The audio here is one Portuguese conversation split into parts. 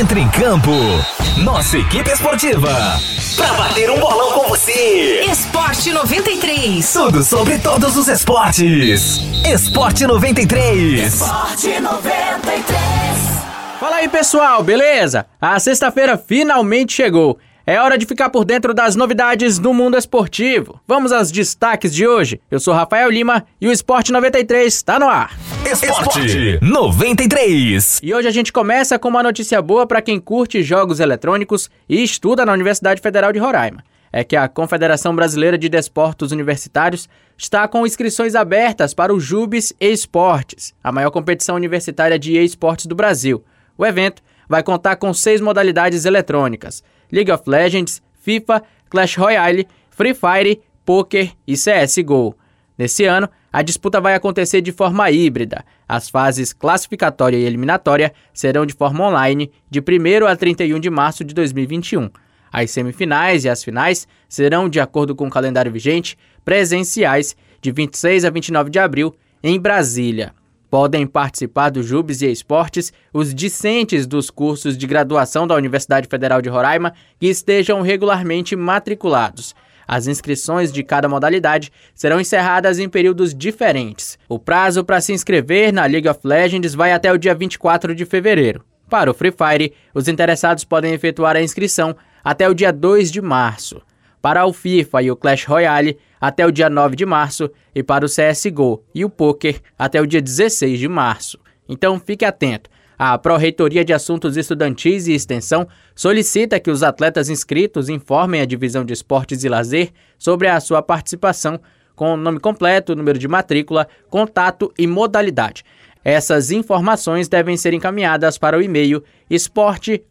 Entre em campo. Nossa equipe esportiva. Pra bater um bolão com você. Esporte 93. Tudo sobre todos os esportes. Esporte 93. Esporte 93. Fala aí pessoal, beleza? A sexta-feira finalmente chegou. É hora de ficar por dentro das novidades do mundo esportivo. Vamos aos destaques de hoje. Eu sou Rafael Lima e o Esporte 93 está no ar. Esporte 93. E hoje a gente começa com uma notícia boa para quem curte jogos eletrônicos e estuda na Universidade Federal de Roraima. É que a Confederação Brasileira de Desportos Universitários está com inscrições abertas para o Jubes Esportes, a maior competição universitária de esportes do Brasil. O evento vai contar com seis modalidades eletrônicas: League of Legends, FIFA, Clash Royale, Free Fire, Poker e CSGO. Nesse ano, a disputa vai acontecer de forma híbrida. As fases classificatória e eliminatória serão de forma online, de 1 a 31 de março de 2021. As semifinais e as finais serão, de acordo com o calendário vigente, presenciais, de 26 a 29 de abril, em Brasília. Podem participar do Jubes e Esportes os discentes dos cursos de graduação da Universidade Federal de Roraima que estejam regularmente matriculados. As inscrições de cada modalidade serão encerradas em períodos diferentes. O prazo para se inscrever na League of Legends vai até o dia 24 de fevereiro. Para o Free Fire, os interessados podem efetuar a inscrição até o dia 2 de março. Para o FIFA e o Clash Royale, até o dia 9 de março e para o CSGO e o Poker até o dia 16 de março. Então fique atento. A Pró-Reitoria de Assuntos Estudantis e Extensão solicita que os atletas inscritos informem a Divisão de Esportes e Lazer sobre a sua participação com nome completo, número de matrícula, contato e modalidade. Essas informações devem ser encaminhadas para o e-mail esporte.ufrr.br.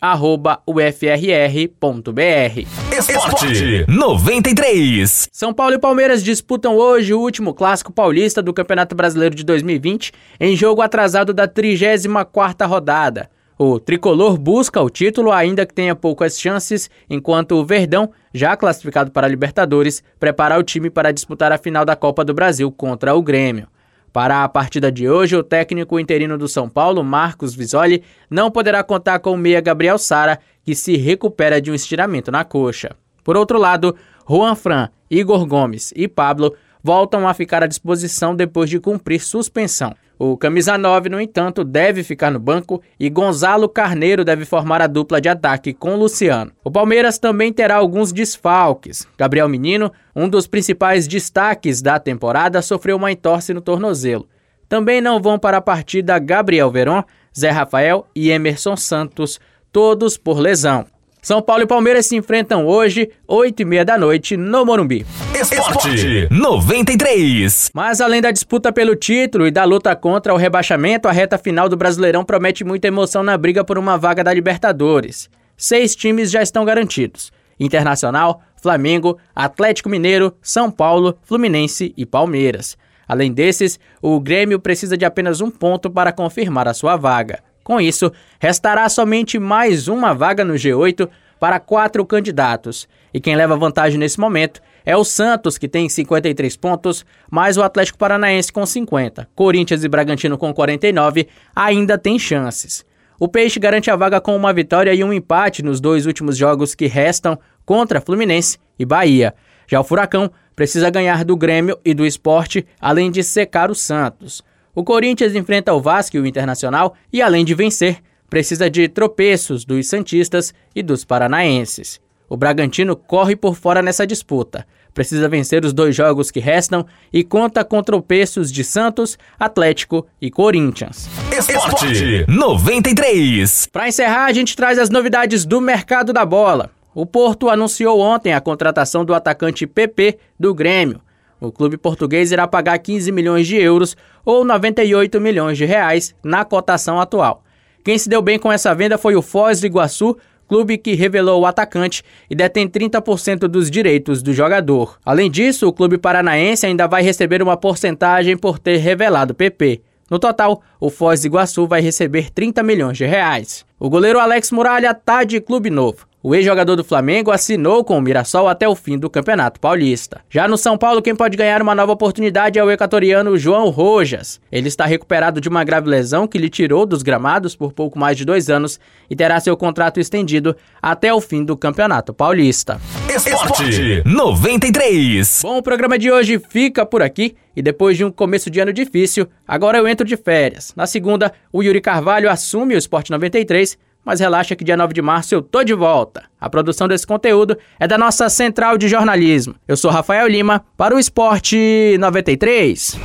Esporte 93. São Paulo e Palmeiras disputam hoje o último clássico paulista do Campeonato Brasileiro de 2020 em jogo atrasado da 34ª rodada. O tricolor busca o título, ainda que tenha poucas chances, enquanto o Verdão, já classificado para a Libertadores, prepara o time para disputar a final da Copa do Brasil contra o Grêmio. Para a partida de hoje, o técnico interino do São Paulo, Marcos Visoli, não poderá contar com o meia Gabriel Sara, que se recupera de um estiramento na coxa. Por outro lado, Juan Fran, Igor Gomes e Pablo voltam a ficar à disposição depois de cumprir suspensão. O camisa 9, no entanto, deve ficar no banco e Gonzalo Carneiro deve formar a dupla de ataque com Luciano. O Palmeiras também terá alguns desfalques. Gabriel Menino, um dos principais destaques da temporada, sofreu uma entorse no tornozelo. Também não vão para a partida Gabriel Veron, Zé Rafael e Emerson Santos, todos por lesão. São Paulo e Palmeiras se enfrentam hoje, 8 e meia da noite, no Morumbi. Esporte 93. Mas além da disputa pelo título e da luta contra o rebaixamento, a reta final do Brasileirão promete muita emoção na briga por uma vaga da Libertadores. Seis times já estão garantidos: Internacional, Flamengo, Atlético Mineiro, São Paulo, Fluminense e Palmeiras. Além desses, o Grêmio precisa de apenas um ponto para confirmar a sua vaga. Com isso, restará somente mais uma vaga no G8 para quatro candidatos. E quem leva vantagem nesse momento é o Santos, que tem 53 pontos, mais o Atlético Paranaense com 50. Corinthians e Bragantino com 49 ainda têm chances. O Peixe garante a vaga com uma vitória e um empate nos dois últimos jogos que restam contra Fluminense e Bahia. Já o Furacão precisa ganhar do Grêmio e do Esporte, além de secar o Santos. O Corinthians enfrenta o Vasco e o Internacional e, além de vencer, precisa de tropeços dos Santistas e dos Paranaenses. O Bragantino corre por fora nessa disputa. Precisa vencer os dois jogos que restam e conta com tropeços de Santos, Atlético e Corinthians. Esporte 93. Para encerrar, a gente traz as novidades do mercado da bola. O Porto anunciou ontem a contratação do atacante PP do Grêmio. O clube português irá pagar 15 milhões de euros ou 98 milhões de reais na cotação atual. Quem se deu bem com essa venda foi o Foz do Iguaçu, clube que revelou o atacante e detém 30% dos direitos do jogador. Além disso, o clube paranaense ainda vai receber uma porcentagem por ter revelado PP. No total, o Foz do Iguaçu vai receber 30 milhões de reais. O goleiro Alex Muralha tá de clube novo. O ex-jogador do Flamengo assinou com o Mirassol até o fim do Campeonato Paulista. Já no São Paulo, quem pode ganhar uma nova oportunidade é o equatoriano João Rojas. Ele está recuperado de uma grave lesão que lhe tirou dos gramados por pouco mais de dois anos e terá seu contrato estendido até o fim do Campeonato Paulista. Esporte 93. Bom, o programa de hoje fica por aqui e depois de um começo de ano difícil, agora eu entro de férias. Na segunda, o Yuri Carvalho assume o Esporte 93 mas relaxa que dia 9 de março eu tô de volta. A produção desse conteúdo é da nossa central de jornalismo. Eu sou Rafael Lima para o Esporte 93.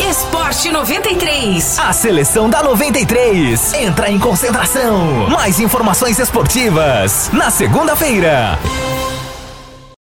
Esporte 93. A seleção da 93 entra em concentração. Mais informações esportivas na segunda-feira.